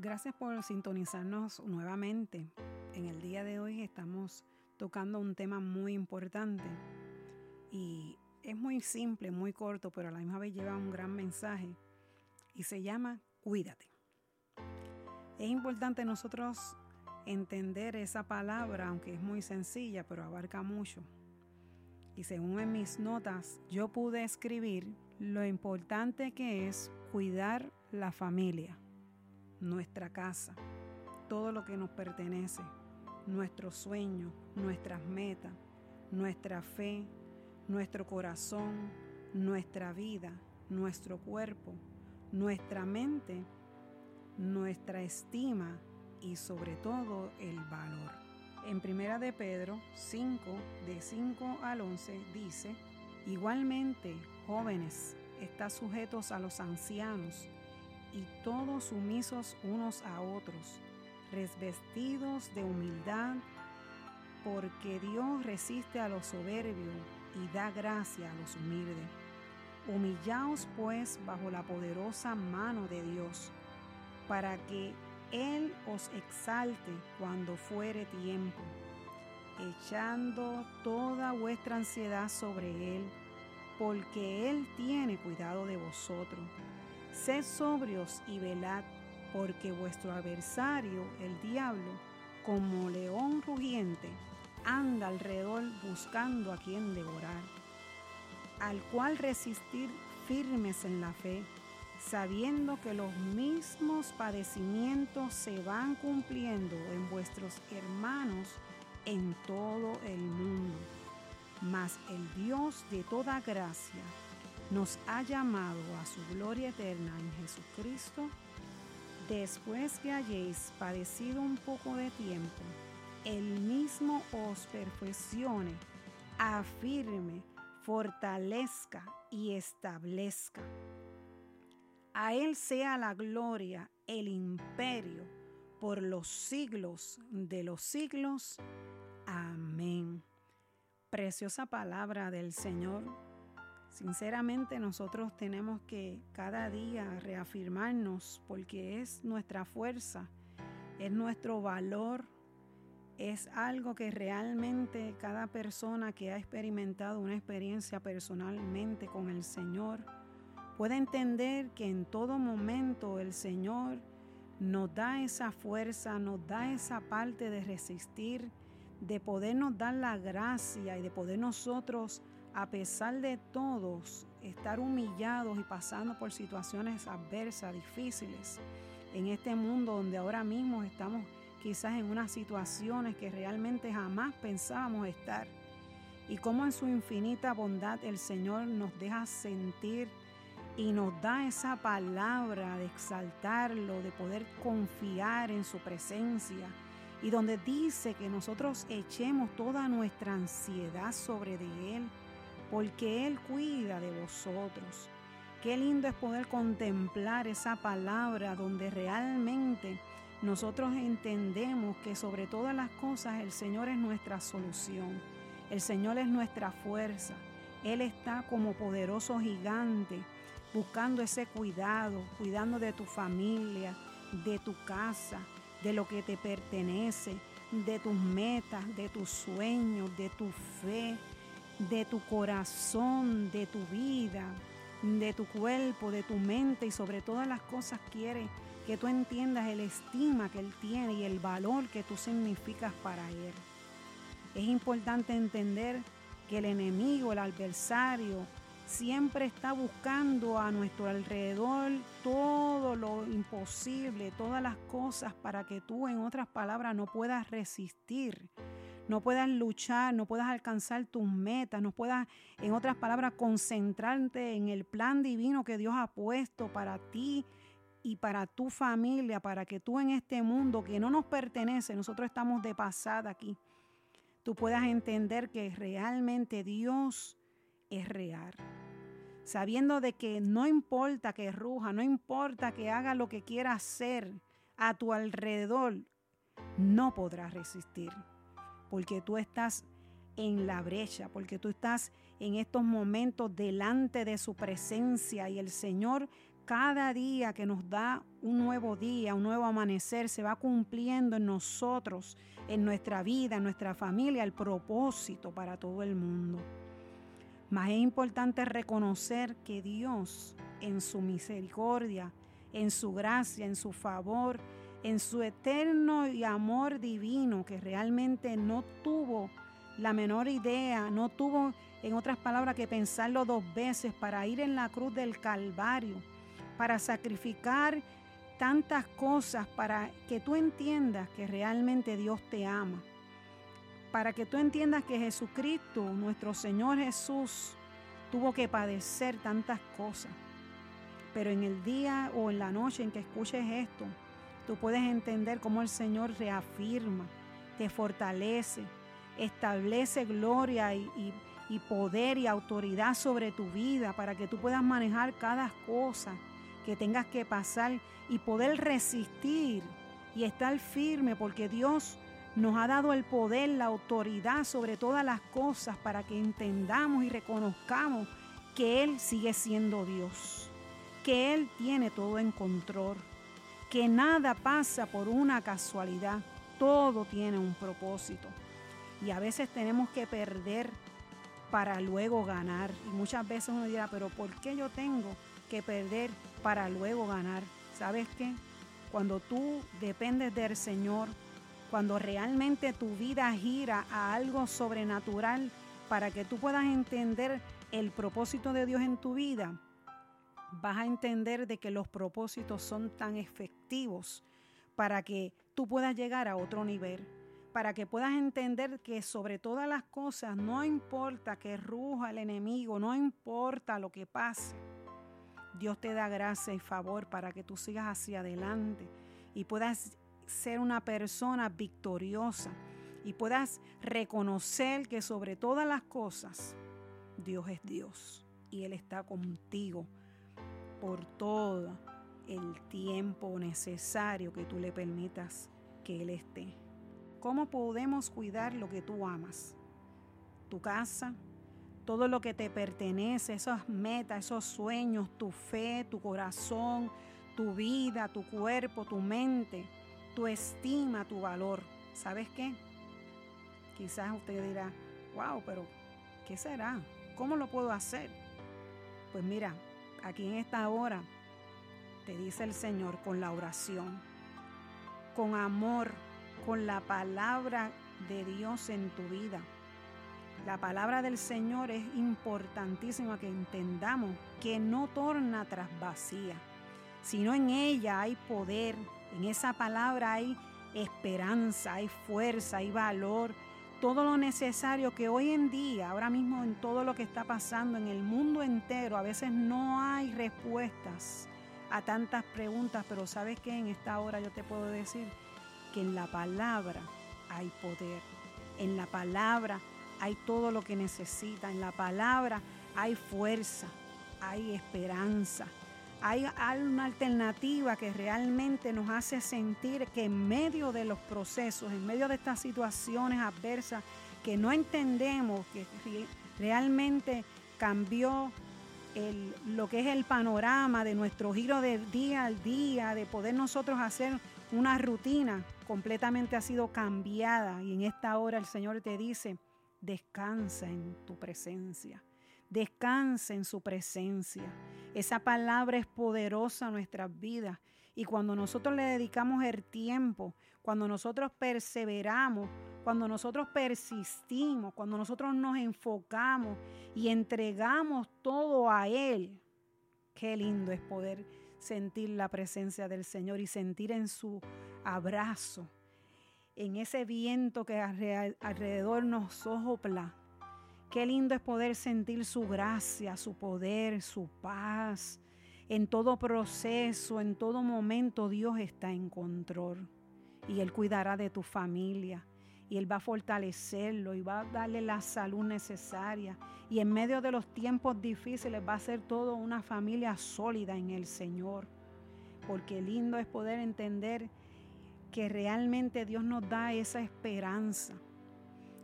Gracias por sintonizarnos nuevamente. En el día de hoy estamos tocando un tema muy importante y es muy simple, muy corto, pero a la misma vez lleva un gran mensaje y se llama Cuídate. Es importante nosotros entender esa palabra, aunque es muy sencilla, pero abarca mucho. Y según en mis notas, yo pude escribir lo importante que es cuidar la familia nuestra casa, todo lo que nos pertenece, nuestros sueños, nuestras metas, nuestra fe, nuestro corazón, nuestra vida, nuestro cuerpo, nuestra mente, nuestra estima y sobre todo el valor. En Primera de Pedro 5, de 5 al 11 dice, igualmente, jóvenes, está sujetos a los ancianos, y todos sumisos unos a otros, resvestidos de humildad, porque Dios resiste a los soberbios y da gracia a los humildes. Humillaos pues bajo la poderosa mano de Dios, para que Él os exalte cuando fuere tiempo, echando toda vuestra ansiedad sobre Él, porque Él tiene cuidado de vosotros. Sed sobrios y velad, porque vuestro adversario, el diablo, como león rugiente, anda alrededor buscando a quien devorar, al cual resistir firmes en la fe, sabiendo que los mismos padecimientos se van cumpliendo en vuestros hermanos en todo el mundo. Mas el Dios de toda gracia, nos ha llamado a su gloria eterna en Jesucristo, después que hayáis padecido un poco de tiempo, Él mismo os perfeccione, afirme, fortalezca y establezca. A Él sea la gloria, el imperio, por los siglos de los siglos. Amén. Preciosa palabra del Señor Sinceramente nosotros tenemos que cada día reafirmarnos porque es nuestra fuerza, es nuestro valor, es algo que realmente cada persona que ha experimentado una experiencia personalmente con el Señor puede entender que en todo momento el Señor nos da esa fuerza, nos da esa parte de resistir, de podernos dar la gracia y de poder nosotros a pesar de todos, estar humillados y pasando por situaciones adversas, difíciles, en este mundo donde ahora mismo estamos quizás en unas situaciones que realmente jamás pensábamos estar. Y cómo en su infinita bondad el Señor nos deja sentir y nos da esa palabra de exaltarlo, de poder confiar en su presencia. Y donde dice que nosotros echemos toda nuestra ansiedad sobre de Él porque Él cuida de vosotros. Qué lindo es poder contemplar esa palabra donde realmente nosotros entendemos que sobre todas las cosas el Señor es nuestra solución, el Señor es nuestra fuerza, Él está como poderoso gigante buscando ese cuidado, cuidando de tu familia, de tu casa, de lo que te pertenece, de tus metas, de tus sueños, de tu fe, de tu corazón, de tu vida, de tu cuerpo, de tu mente y sobre todas las cosas quiere que tú entiendas el estima que Él tiene y el valor que tú significas para Él. Es importante entender que el enemigo, el adversario, siempre está buscando a nuestro alrededor todo lo imposible, todas las cosas para que tú, en otras palabras, no puedas resistir no puedas luchar, no puedas alcanzar tus metas, no puedas, en otras palabras, concentrarte en el plan divino que Dios ha puesto para ti y para tu familia, para que tú en este mundo que no nos pertenece, nosotros estamos de pasada aquí, tú puedas entender que realmente Dios es real. Sabiendo de que no importa que ruja, no importa que haga lo que quiera hacer a tu alrededor, no podrás resistir porque tú estás en la brecha, porque tú estás en estos momentos delante de su presencia y el Señor cada día que nos da un nuevo día, un nuevo amanecer, se va cumpliendo en nosotros, en nuestra vida, en nuestra familia, el propósito para todo el mundo. Más es importante reconocer que Dios, en su misericordia, en su gracia, en su favor, en su eterno y amor divino, que realmente no tuvo la menor idea, no tuvo, en otras palabras, que pensarlo dos veces para ir en la cruz del Calvario, para sacrificar tantas cosas, para que tú entiendas que realmente Dios te ama, para que tú entiendas que Jesucristo, nuestro Señor Jesús, tuvo que padecer tantas cosas. Pero en el día o en la noche en que escuches esto, tú puedes entender cómo el Señor reafirma, te fortalece, establece gloria y, poder y autoridad sobre tu vida para que tú puedas manejar cada cosa que tengas que pasar y poder resistir y estar firme porque Dios nos ha dado el poder, la autoridad sobre todas las cosas para que entendamos y reconozcamos que Él sigue siendo Dios, que Él tiene todo en control, que nada pasa por una casualidad, todo tiene un propósito. Y a veces tenemos que perder para luego ganar. Y muchas veces uno dirá, pero ¿por qué yo tengo que perder para luego ganar? ¿Sabes qué? Cuando tú dependes del Señor, cuando realmente tu vida gira a algo sobrenatural para que tú puedas entender el propósito de Dios en tu vida, vas a entender de que los propósitos son tan efectivos para que tú puedas llegar a otro nivel para que puedas entender que sobre todas las cosas, no importa que ruja el enemigo, no importa lo que pase, Dios te da gracia y favor para que tú sigas hacia adelante y puedas ser una persona victoriosa y puedas reconocer que sobre todas las cosas, Dios es Dios y Él está contigo por todo el tiempo necesario que tú le permitas que Él esté. ¿Cómo podemos cuidar lo que tú amas? Tu casa, todo lo que te pertenece, esas metas, esos sueños, tu fe, tu corazón, tu vida, tu cuerpo, tu mente, tu estima, tu valor. ¿Sabes qué? Quizás usted dirá, wow, pero ¿qué será? ¿Cómo lo puedo hacer? Pues mira, aquí en esta hora te dice el Señor con la oración, con amor, con la palabra de Dios en tu vida. La palabra del Señor es importantísima que entendamos que no torna tras vacía, sino en ella hay poder, en esa palabra hay esperanza, hay fuerza, hay valor, todo lo necesario que hoy en día, ahora mismo en todo lo que está pasando en el mundo entero, a veces no hay respuestas a tantas preguntas, pero sabes que en esta hora yo te puedo decir que en la palabra hay poder. En la palabra hay todo lo que necesita. En la palabra hay fuerza, hay esperanza. Hay una alternativa que realmente nos hace sentir que en medio de los procesos, en medio de estas situaciones adversas que no entendemos, que realmente cambió lo que es el panorama de nuestro giro de día al día, de poder nosotros hacer una rutina completamente ha sido cambiada. Y en esta hora el Señor te dice, descansa en tu presencia, descansa en su presencia. Esa palabra es poderosa en nuestras vidas y cuando nosotros le dedicamos el tiempo, cuando nosotros perseveramos, cuando nosotros persistimos, cuando nosotros nos enfocamos y entregamos todo a Él, qué lindo es poder sentir la presencia del Señor y sentir en su abrazo, en ese viento que alrededor nos sopla. Qué lindo es poder sentir su gracia, su poder, su paz. En todo proceso, en todo momento, Dios está en control. Y Él cuidará de tu familia. Y Él va a fortalecerlo y va a darle la salud necesaria. Y en medio de los tiempos difíciles va a ser todo una familia sólida en el Señor. Porque lindo es poder entender que realmente Dios nos da esa esperanza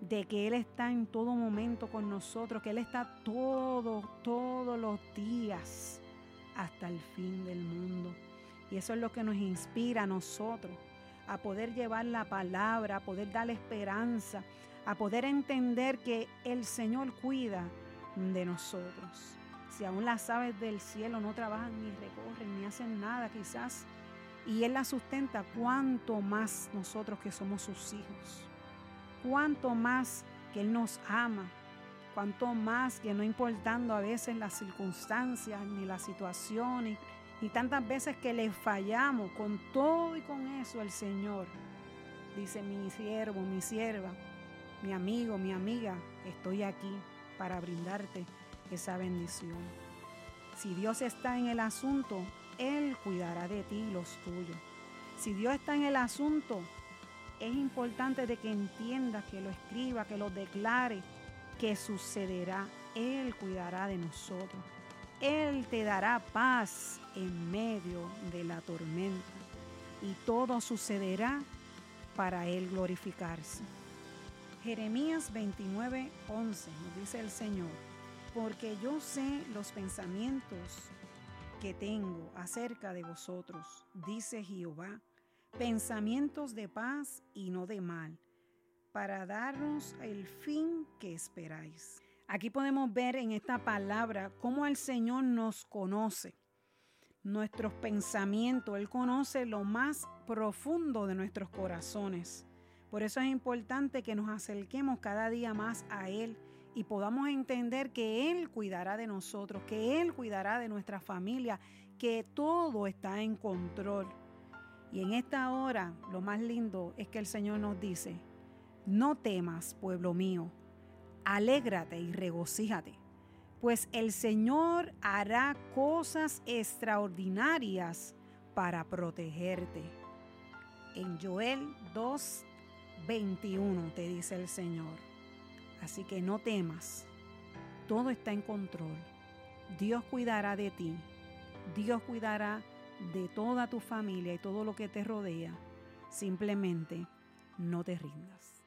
de que Él está en todo momento con nosotros, que Él está todo, todos los días hasta el fin del mundo. Y eso es lo que nos inspira a nosotros, a poder llevar la palabra, a poder dar esperanza, a poder entender que el Señor cuida de nosotros. Si aún las aves del cielo no trabajan ni recorren ni hacen nada quizás, y Él la sustenta, cuánto más nosotros que somos sus hijos, cuánto más que Él nos ama, cuánto más que no importando a veces las circunstancias ni las situaciones, y tantas veces que le fallamos con todo y con eso el Señor dice mi siervo, mi sierva, mi amigo, mi amiga, estoy aquí para brindarte esa bendición. Si Dios está en el asunto, Él cuidará de ti y los tuyos. Si Dios está en el asunto, es importante de que entiendas, que lo escriba, que lo declare, que sucederá. Él cuidará de nosotros. Él te dará paz en medio de la tormenta y todo sucederá para Él glorificarse. Jeremías 29, 11 nos dice el Señor, porque yo sé los pensamientos que tengo acerca de vosotros, dice Jehová, pensamientos de paz y no de mal, para darnos el fin que esperáis. Aquí podemos ver en esta palabra cómo el Señor nos conoce, nuestros pensamientos, Él conoce lo más profundo de nuestros corazones. Por eso es importante que nos acerquemos cada día más a Él y podamos entender que Él cuidará de nosotros, que Él cuidará de nuestra familia, que todo está en control. Y en esta hora lo más lindo es que el Señor nos dice, no temas, pueblo mío, alégrate y regocíjate, pues el Señor hará cosas extraordinarias para protegerte. En Joel 2, 21 te dice el Señor. Así que no temas, todo está en control. Dios cuidará de ti, Dios cuidará de toda tu familia y todo lo que te rodea. Simplemente no te rindas.